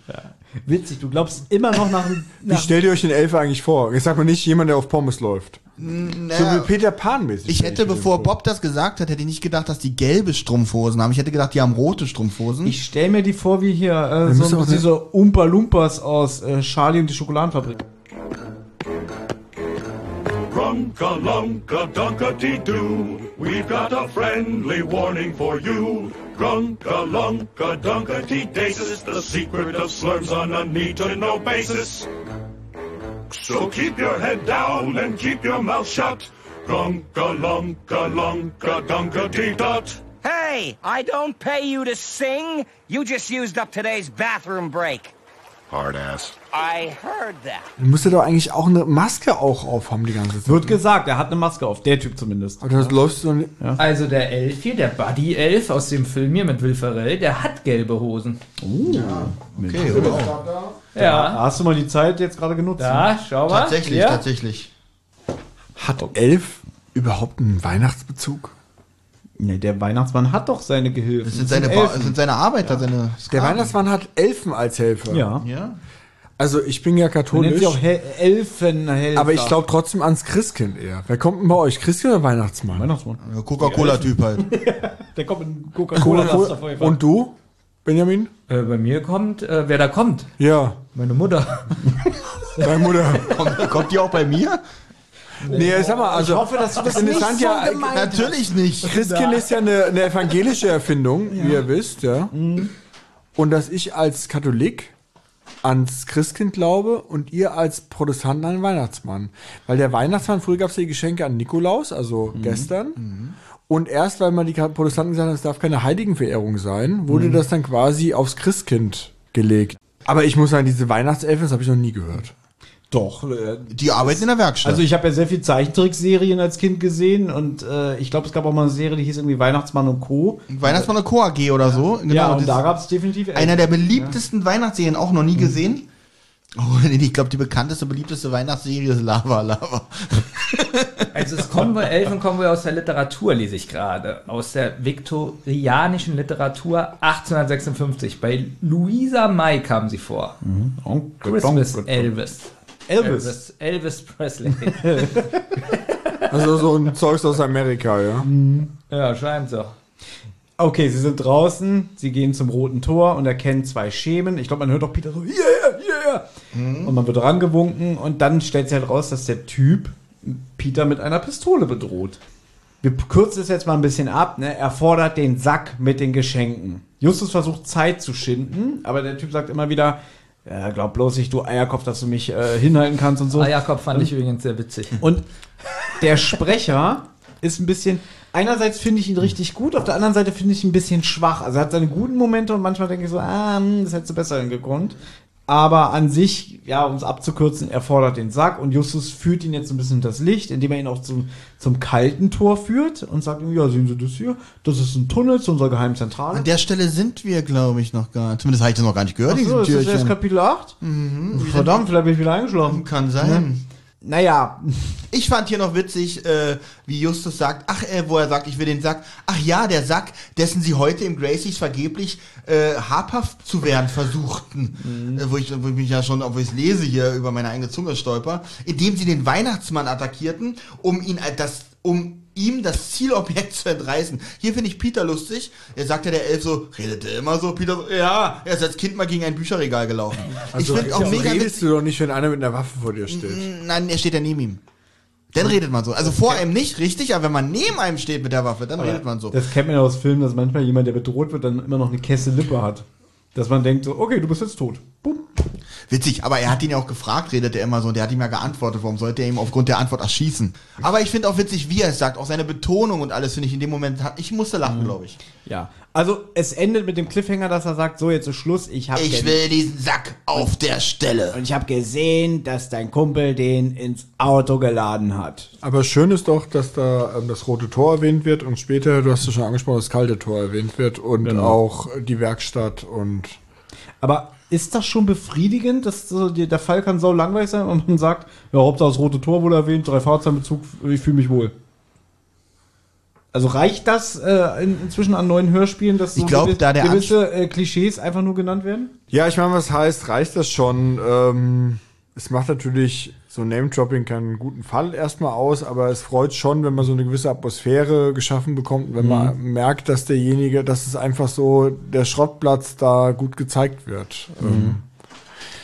Witzig, du glaubst immer noch nach, Wie nach stellt ihr euch den Elf eigentlich vor? Ich sag mal nicht jemand, der auf Pommes läuft. So Naja, wie Peter Pan mäßig. ich hätte, bevor Bob das gesagt hat, hätte ich nicht gedacht, dass die gelbe Strumpfhosen haben. Ich hätte gedacht, die haben rote Strumpfhosen. Ich stell mir die vor wie hier äh, so diese Umpa Lumpas aus äh, Charlie und die Schokoladenfabrik. Grunka lunka dunka dee doo. We've got a friendly warning for you. Grunka lunka This is the secret of slurms on a need to know basis. So keep your head down and keep your mouth shut. Grunka lunka lunka dunka dee dot. Hey, I don't pay you to sing. You just used up today's bathroom break. Hard ass. I heard that. Du müsste doch eigentlich auch eine Maske auch aufhaben die ganze Zeit. Wird gesagt, er hat eine Maske auf, der Typ zumindest. Aber das läufst du doch nicht. Also der Elf hier, der Buddy Elf aus dem Film hier mit Will Ferrell, der hat gelbe Hosen. okay, wow. Ja. Hast du mal die Zeit jetzt gerade genutzt? Da, schau mal. Tatsächlich, Hier. tatsächlich. Hat Elf überhaupt einen Weihnachtsbezug? Nee, der Weihnachtsmann hat doch seine Gehilfen. Das sind seine, ba das sind seine Arbeiter, seine Der Sklaven. Weihnachtsmann hat Elfen als Helfer. Ja. Ja. Also ich bin ja Man nennt katholisch, sie auch Hel Elfenhelfer. aber ich glaube trotzdem ans Christkind eher. Wer kommt denn bei euch? Christkind oder Weihnachtsmann? Weihnachtsmann. Ja, Coca-Cola-Typ halt. Der kommt in Coca-Cola. Und du, Benjamin? Äh, bei mir kommt, äh, wer da kommt? Ja, Meine Mutter. deine Mutter. kommt, kommt die auch bei mir? nee, sag mal, also Ich hoffe, dass du das nicht so ja, gemeint Natürlich nicht. Christkind ist ja eine, eine evangelische Erfindung, wie ihr wisst, ja. Mhm. Und dass ich als Katholik ans Christkind glaube und ihr als Protestanten an den Weihnachtsmann. Weil der Weihnachtsmann, früher gab es ja die Geschenke an Nikolaus, also Mhm. gestern. Und erst, weil man die Protestanten gesagt hat, es darf keine Heiligenverehrung sein, Mhm. wurde das dann quasi aufs Christkind gelegt. Aber ich muss sagen, diese Weihnachtselfen, das habe ich noch nie gehört. Doch. Äh, Die arbeiten in der Werkstatt. also ich habe ja sehr viel Zeichentrickserien als Kind gesehen und äh, ich glaube, es gab auch mal eine Serie, die hieß irgendwie Weihnachtsmann und Co. Weihnachtsmann und Co. AG oder so. Genau, ja, und da gab es definitiv einer der beliebtesten Weihnachtsserien, auch noch nie gesehen. Oh, nee, ich glaube, die bekannteste, beliebteste Weihnachtsserie ist Lava Lava. Also das Konvoi, Elfenkonvoi aus der Literatur lese ich gerade. Aus der viktorianischen Literatur 1856. Bei Louisa May kamen sie vor. Christmas Elvis. Elvis. Elvis, Elvis Presley. Also so ein Zeugs aus Amerika, ja. ja, scheint so. Okay, sie sind draußen, sie gehen zum roten Tor und erkennen zwei Schemen. Ich glaube, man hört auch Peter so, yeah, yeah. Und man wird rangewunken und dann stellt sich halt raus, dass der Typ Peter mit einer Pistole bedroht. Wir kürzen es jetzt mal ein bisschen ab. Ne? Er fordert den Sack mit den Geschenken. Justus versucht Zeit zu schinden, aber der Typ sagt immer wieder, ja, glaub bloß nicht, du Eierkopf, dass du mich äh, hinhalten kannst und so. Jakob fand ich übrigens sehr witzig. Und der Sprecher ist ein bisschen, einerseits finde ich ihn richtig gut, auf der anderen Seite finde ich ihn ein bisschen schwach. Also er hat seine guten Momente und manchmal denke ich so, ah, hm, das hättest du besser hingekonnt. Aber an sich, ja, um es abzukürzen, er fordert den Sack und Justus führt ihn jetzt ein bisschen das Licht, indem er ihn auch zum, zum kalten Tor führt und sagt ihm, ja, sehen Sie das hier? Das ist ein Tunnel zu unserer geheimen Zentrale. An der Stelle sind wir, glaube ich, noch gar Zumindest habe ich das noch gar nicht gehört, Ach so, ist das Türchen. Kapitel 8? Verdammt, vielleicht bin ich wieder eingeschlafen. Kann sein. Naja, Ich fand hier noch witzig, äh, wie Justus sagt, ach, äh, wo er sagt, ich will den Sack. Ach ja, der Sack, dessen sie heute im Gracies vergeblich äh, habhaft zu werden versuchten. Äh, wo, ich, wo ich mich ja schon, obwohl ich es lese hier, über meine eigene Zunge stolper. Indem sie den Weihnachtsmann attackierten, um ihn äh, das, um ihm das Zielobjekt zu entreißen. Hier finde ich Peter lustig. Er sagt ja der Elf so, redet er immer so? Peter so, ja, er ist als Kind mal gegen ein Bücherregal gelaufen. Also, ich finde auch mega redest du doch nicht, wenn einer mit einer Waffe vor dir steht. Nein, er steht ja neben ihm. Dann redet man so. Also vor einem nicht, richtig, aber wenn man neben einem steht mit der Waffe, dann redet man so. das kennt man ja aus Filmen, dass manchmal jemand, der bedroht wird, dann immer noch eine Kesse Lippe hat. Dass man denkt so, okay, du bist jetzt tot. Bumm. Witzig, aber er hat ihn ja auch gefragt, redet er immer so, und der hat ihm ja geantwortet, warum sollte er ihm aufgrund der Antwort erschießen? Aber ich finde auch witzig, wie er es sagt, auch seine Betonung und alles finde ich in dem Moment, hat- ich musste lachen, glaube ich. Ja. Also es endet mit dem Cliffhanger, dass er sagt, so jetzt ist Schluss, ich habe Ich will diesen Sack auf der Stelle. und ich habe gesehen, dass dein Kumpel den ins Auto geladen hat. Aber schön ist doch, dass da ähm, das rote Tor erwähnt wird und später, du hast es schon angesprochen, das kalte Tor erwähnt wird und auch die Werkstatt und Aber ist das schon befriedigend, dass so, der Fall kann so langweilig sein und man sagt, ja, Hauptsache das rote Tor wurde erwähnt, drei Fahrzeitenbezug, ich fühle mich wohl. Also reicht das äh, in, inzwischen an neuen Hörspielen, dass so Ich glaub, gewi- da der gewisse äh, Klischees einfach nur genannt werden? Ja, ich meine, was heißt, reicht das schon? Ähm, es macht natürlich so Name-Dropping keinen guten Fall erstmal aus, aber es freut schon, wenn man so eine gewisse Atmosphäre geschaffen bekommt, wenn man merkt, dass derjenige, dass es einfach so der Schrottplatz da gut gezeigt wird. Ähm,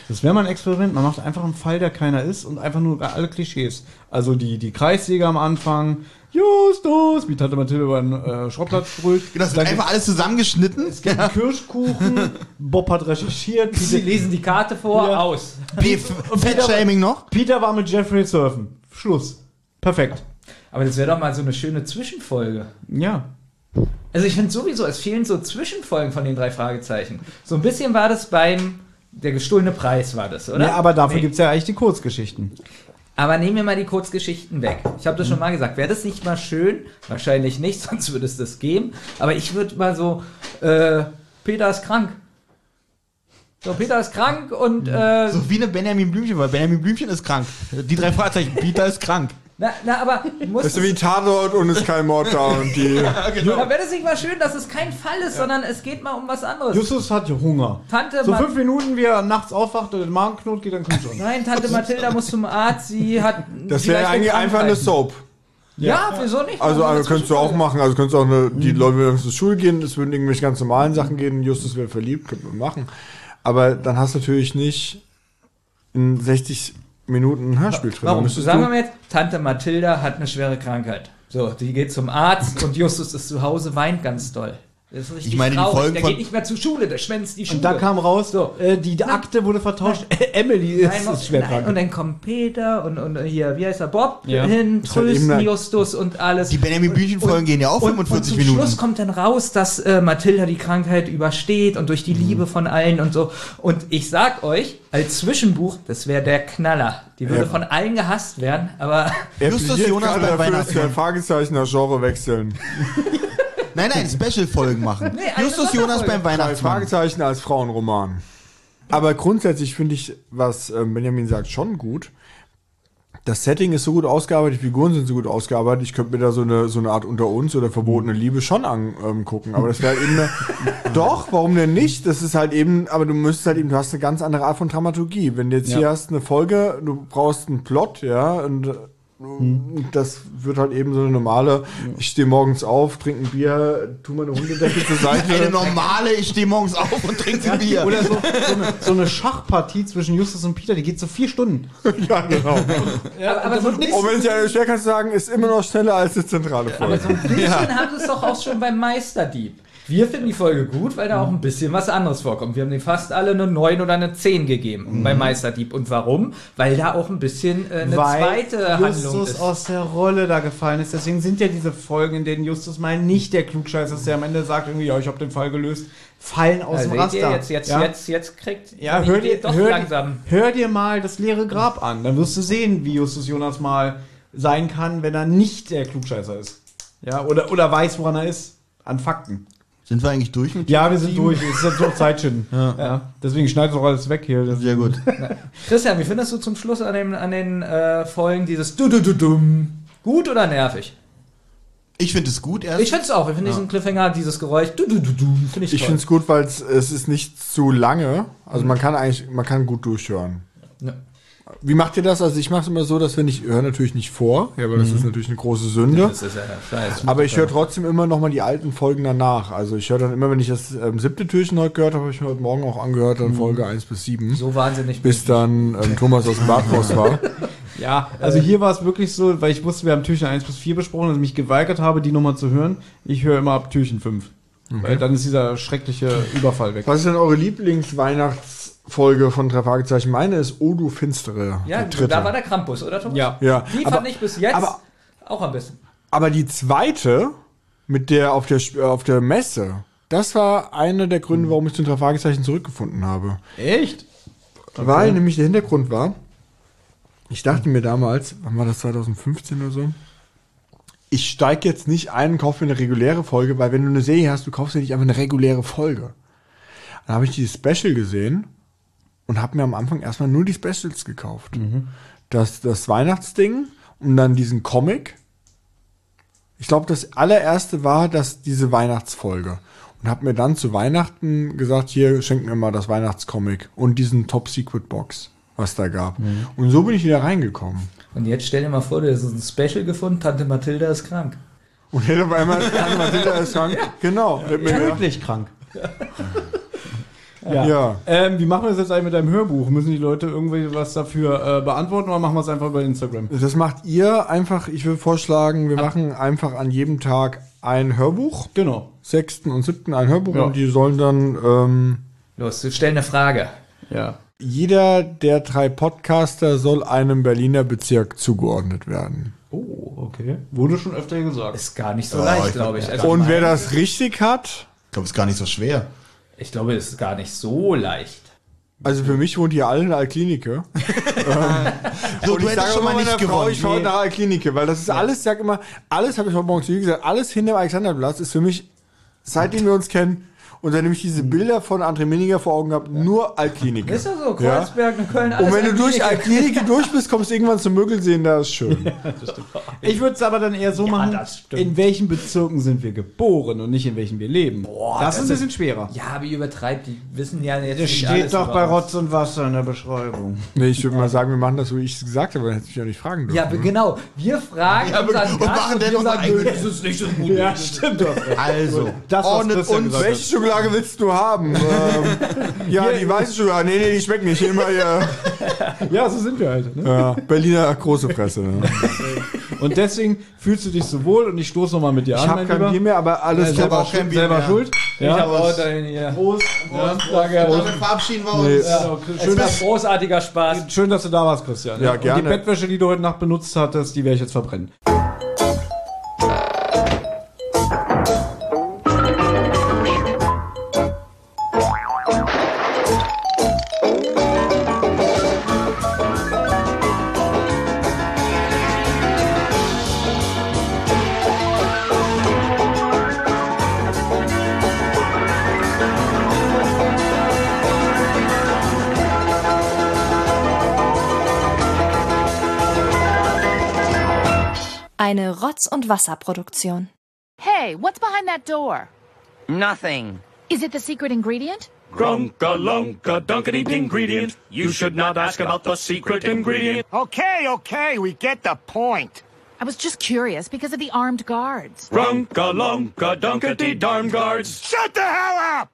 Das wäre mal ein Experiment. Man macht einfach einen Fall, der keiner ist und einfach nur alle Klischees. Also die, die Kreissäge am Anfang, Justus, wie Tante Mathilde über den äh, Schrottplatz sprüht. Das wird Dann einfach alles zusammengeschnitten. gibt's einen Kirschkuchen, Bob hat recherchiert, Sie lesen die Karte vor, Ja. aus. Fettshaming noch? Peter war mit Jeffrey surfen. Schluss. Perfekt. Aber das wäre doch mal so eine schöne Zwischenfolge. Ja. Also ich finde sowieso, es fehlen so Zwischenfolgen von den drei Fragezeichen. So ein bisschen war das beim der gestohlene Preis war das, oder? Ja, aber dafür Nee. gibt's ja eigentlich die Kurzgeschichten. Aber nehmen wir mal die Kurzgeschichten weg. Ich habe das schon mal gesagt. Wäre das nicht mal schön? Wahrscheinlich nicht, sonst würde es das geben. Aber ich würde mal so, äh, Peter ist krank. So, Peter ist krank und, äh, So wie eine Benjamin Blümchen, weil Benjamin Blümchen ist krank. Die drei Fragezeichen, Peter ist krank. Na, na, aber muss Das ist es, wie Tatort und es ist kein Mord da und die. aber wäre das nicht mal schön, dass es kein Fall ist, sondern es geht mal um was anderes. Justus hat Hunger. Tante So Ma- fünf Minuten, wie er nachts aufwacht und den Magenknot geht, dann kommt schon. Nein, Tante Mathilda muss zum Arzt, sie hat. Das wäre eigentlich einfach eine. Soap. Ja, wieso nicht? Also, also könntest du auch machen. Also könntest du auch eine, die Leute würden zur Schule gehen, es würden irgendwelche ganz normalen Sachen gehen, Justus wäre verliebt, könnte man machen. Aber dann hast du natürlich nicht in 60 Minuten ein Hörspiel drin. Warum? Sagen wir mal jetzt, Tante Mathilda hat eine schwere Krankheit. So, die geht zum Arzt und Justus ist zu Hause, weint ganz doll. Das ist richtig Ich meine, die traurig. Folgen Der von- geht nicht mehr zur Schule, der schwänzt die Schule. Und da kam raus, So. äh, die Akte wurde vertauscht. Emily ist, Nein, ist schwer nein, und dann kommt Peter und, und hier, wie heißt er, Bob Ja. hin, halt trösten eine- Justus und alles. Die Benjamin Blümchen-Folgen gehen ja auch und, 45 und zum Minuten. Schluss kommt dann raus, dass äh, Mathilda die Krankheit übersteht und durch die Mhm. Liebe von allen und so. Und ich sag euch, als Zwischenbuch, das wäre der Knaller. Die würde Ja. von allen gehasst werden, aber Er Justus Jonas dass wir Weihnachtsmann. ein Fragezeichen nach Genre wechseln. Nein, nein, Special-Folgen machen. Nee, Justus Jonas beim Drei Weihnachtsmann. Fragezeichen als Frauenroman. Aber grundsätzlich finde ich, was ähm, Benjamin sagt, schon gut. Das Setting ist so gut ausgearbeitet, die Figuren sind so gut ausgearbeitet. Ich könnte mir da so eine, so eine Art unter uns oder verbotene Liebe schon angucken. aber das wäre halt eben eine, Doch, warum denn nicht? Das ist halt eben, aber du müsstest halt eben, du hast eine ganz andere Art von Dramaturgie. Wenn du jetzt Ja. hier hast eine Folge, du brauchst einen Plot, ja, und äh, das wird halt eben so eine normale, ich stehe morgens auf, trinke ein Bier, tu meine Hundedecke zur Seite. Eine normale, ich stehe morgens auf und trinke ein Bier. Oder so, so, eine, so eine Schachpartie zwischen Justus und Peter, die geht so vier Stunden. ja, genau. Ja, aber so ein bisschen, Und wenn es ja schwer kannst du sagen, ist immer noch schneller als die zentrale Folge. so ein bisschen haben sie es doch auch schon beim Meisterdieb. Wir finden die Folge gut, weil da auch ein bisschen was anderes vorkommt. Wir haben den fast alle eine 9 oder eine 10 gegeben beim Meisterdieb. Und warum? Weil da auch ein bisschen äh, eine weil zweite Handlung Justus ist. aus der Rolle da gefallen ist. Deswegen sind ja diese Folgen, in denen Justus mal nicht der Klugscheißer ist, der am Ende sagt irgendwie, ja, ich habe den Fall gelöst, fallen aus Ja, dem Raster. jetzt, jetzt, ja? jetzt, jetzt kriegt Ja, hör dir, doch hör, langsam. hör dir mal das leere Grab an. Dann wirst du sehen, wie Justus Jonas mal sein kann, wenn er nicht der Klugscheißer ist. Ja, oder, oder weiß, woran er ist. An Fakten. Sind wir eigentlich durch mit Ja, wir sind durch. Es ist jetzt noch Zeit schon. Ja. Deswegen schneidet doch alles weg hier. Das Sehr gut. Christian, wie findest du zum Schluss an den, an den äh, Folgen dieses du du du dum Gut oder nervig? Ich finde es gut erst. Ich finde es auch. Ich finde diesen Cliffhanger, dieses Geräusch du du du du finde ich Ich finde es gut, weil es es ist nicht zu lange. Also man kann eigentlich, man kann gut durchhören. Ja. Wie macht ihr das? Also ich mache es immer so, dass wenn ich höre natürlich nicht vor, ja, weil das ist natürlich eine große Sünde. Das ist ja scheiße. Aber ich höre trotzdem immer noch mal die alten Folgen danach. Also ich höre dann immer, wenn ich das ähm, siebte Türchen heute gehört habe, habe ich mir heute Morgen auch angehört, dann Folge 1 bis 7. so wahnsinnig Bis dann ähm, Thomas aus dem Bad raus war. Ja, also hier war es wirklich so, weil ich wusste, wir haben Türchen 1 bis 4 besprochen, dass ich mich geweigert habe, die Nummer zu hören. Ich höre immer ab Türchen 5. Weil dann ist dieser schreckliche Überfall weg. Was ist denn eure Lieblingsweihnachtsfolge von drei Fragezeichen? Meine ist O du Finstere. Ja, da war der Krampus, oder Thomas? Ja. ja. Die aber, fand ich bis jetzt aber- auch am besten. aber die zweite, mit der auf der, äh, auf der Messe, das war einer der Gründe, warum ich zu den drei Fragezeichen zurückgefunden habe. Echt? Weil nämlich der Hintergrund war, ich dachte mir damals, wann war das 2015 oder so? Ich steige jetzt nicht ein und kaufe mir eine reguläre Folge, weil wenn du eine Serie hast, du kaufst dir nicht einfach eine reguläre Folge. Dann habe ich dieses Special gesehen und habe mir am Anfang erstmal nur die Specials gekauft. Das, das Weihnachtsding und dann diesen Comic. Ich glaube, das allererste war das, diese Weihnachtsfolge. Und habe mir dann zu Weihnachten gesagt, hier, schenk mir mal das Weihnachtscomic und diesen Top Secret Box, was da gab. Und so bin ich wieder reingekommen. Und jetzt stell dir mal vor, du hast ein Special gefunden, Tante Mathilda ist krank. Und hätte auf einmal Tante Mathilda ist krank. Genau. Wird mir gedacht, Tödlich krank. ja. Ja. Ähm, wie machen wir das jetzt eigentlich mit deinem Hörbuch? Müssen die Leute irgendwie was dafür äh, beantworten oder machen wir es einfach über Instagram? Das macht ihr einfach, ich würde vorschlagen, wir machen einfach an jedem Tag ein Hörbuch. Genau. Sechsten und siebten ein Hörbuch Ja. und die sollen dann ähm, Los, stell eine Frage. Ja. jeder der drei Podcaster soll einem Berliner Bezirk zugeordnet werden. Oh, okay. Wurde schon öfter gesagt. Ist gar nicht so Ja, leicht, ich glaube ich. Also Und wer das richtig hat, Ich glaube, es ist gar nicht so schwer. Ich glaube, es ist gar nicht so leicht. also für mich wohnt ihr alle in der Alklinike. So, Und du ich hättest sage schon mal nicht meiner Frau, gewonnen. ich fahre nach Alklinike, weil das ist alles, ich sag immer, alles habe ich heute Morgen zu ihr gesagt, alles hinter dem Alexanderplatz ist für mich, seitdem wir uns kennen, und seitdem ich diese Bilder von André Minninger vor Augen habe, nur Alklinike. Ist ja so, Kreuzberg, ja. Köln, alles Und wenn du durch. Alklinike durch bist, kommst du irgendwann zum Mögelsehen, da ist schön. Ich würde es aber dann eher so machen, das in welchen Bezirken sind wir geboren und nicht in welchen wir leben. Boah, das, ist ein bisschen schwerer. Ja, aber ihr übertreibt, die wissen ja jetzt Das steht alles doch bei uns. Rotz und Wasser in der Beschreibung. Nee, ich würde mal sagen, wir machen das, so wie ich es gesagt habe, dann hätte ich ja nicht fragen dürfen. Ja, aber genau. Wir fragen Ja, aber- unseren und machen dann unser eigenes- das ist nicht so gut. Ja, stimmt doch. Also, Das, was ordnet Christian Schokolade willst du haben? ähm, ja, die weiße Schokolade. Nee, nee, die schmeckt nicht. Immer ja, Ja, so sind wir halt. Ne? ja, Berliner große Fresse. Ne? Und deswegen fühlst du dich so wohl und ich stoße nochmal mit dir Ich an. habe mein kein Lieber. Bier mehr, aber alles top. selber, auch kein Bier selber mehr. schuld. Ich habe auch dahin hier. Prost. Ja, danke. damit verabschieden wir uns. Nee. Ja, schön, dass, großartiger Spaß. schön, dass du da warst, Christian. Ja, Und gerne. die Bettwäsche, die du heute Nacht benutzt hattest, die werde ich jetzt verbrennen. Eine Rotz- und Wasserproduktion. Hey, what's behind that door? Nothing. Is it the secret ingredient? Grunka lunka dunkety ingredient. You should not ask about the secret ingredient. Okay, okay, we get the point. I was just curious because of the armed guards. Grunka lunka dunkety darn guards. Shut the hell up!